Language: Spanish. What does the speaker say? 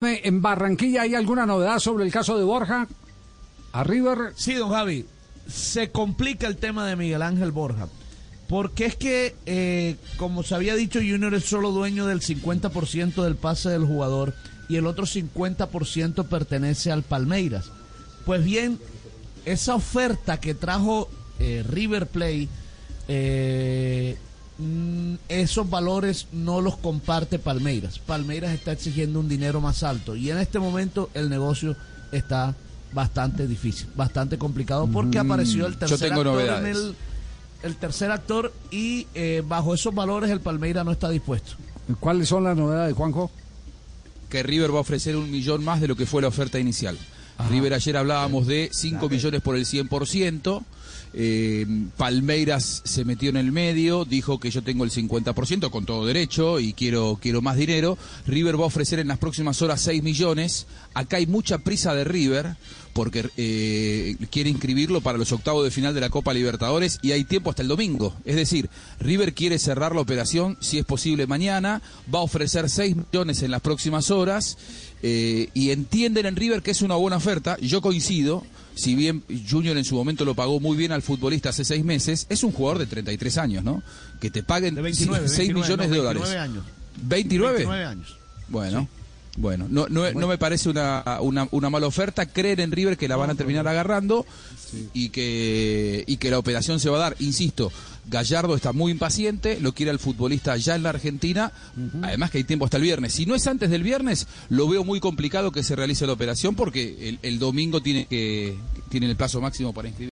En Barranquilla hay alguna novedad sobre el caso de Borja. A River. Sí, don Javi. Se complica el tema de Miguel Ángel Borja. Porque es que, eh, como se había dicho, Junior es solo dueño del 50% del pase del jugador y el otro 50% pertenece al Palmeiras. Pues bien, esa oferta que trajo eh, River Play eh, esos valores no los comparte Palmeiras. Palmeiras está exigiendo un dinero más alto y en este momento el negocio está bastante difícil, bastante complicado porque mm, apareció el tercer actor en el, el, tercer actor y eh, bajo esos valores el Palmeiras no está dispuesto. ¿Cuáles son las novedades, Juanjo? Que River va a ofrecer un millón más de lo que fue la oferta inicial. River ayer hablábamos de 5 millones por el 100%. Eh, Palmeiras se metió en el medio, dijo que yo tengo el 50% con todo derecho y quiero, quiero más dinero. River va a ofrecer en las próximas horas 6 millones. Acá hay mucha prisa de River porque eh, quiere inscribirlo para los octavos de final de la Copa Libertadores y hay tiempo hasta el domingo. Es decir, River quiere cerrar la operación si es posible mañana, va a ofrecer 6 millones en las próximas horas eh, y entienden en River que es una buena oferta. Yo coincido si bien Junior en su momento lo pagó muy bien al futbolista hace seis meses, es un jugador de 33 años, ¿no? Que te paguen 6 millones de dólares. 29 años. ¿29? 29 años. Bueno. Bueno, no, no, no, me parece una, una, mala oferta. Creen en River que la van a terminar agarrando y, que, y que la operación se va a dar. Insisto, Gallardo está muy impaciente, lo quiere el futbolista ya en la Argentina. Además que hay tiempo hasta el viernes. Si no es antes del viernes, lo veo muy complicado que se realice la operación porque el, el domingo tiene, que, tiene el plazo máximo para inscribir.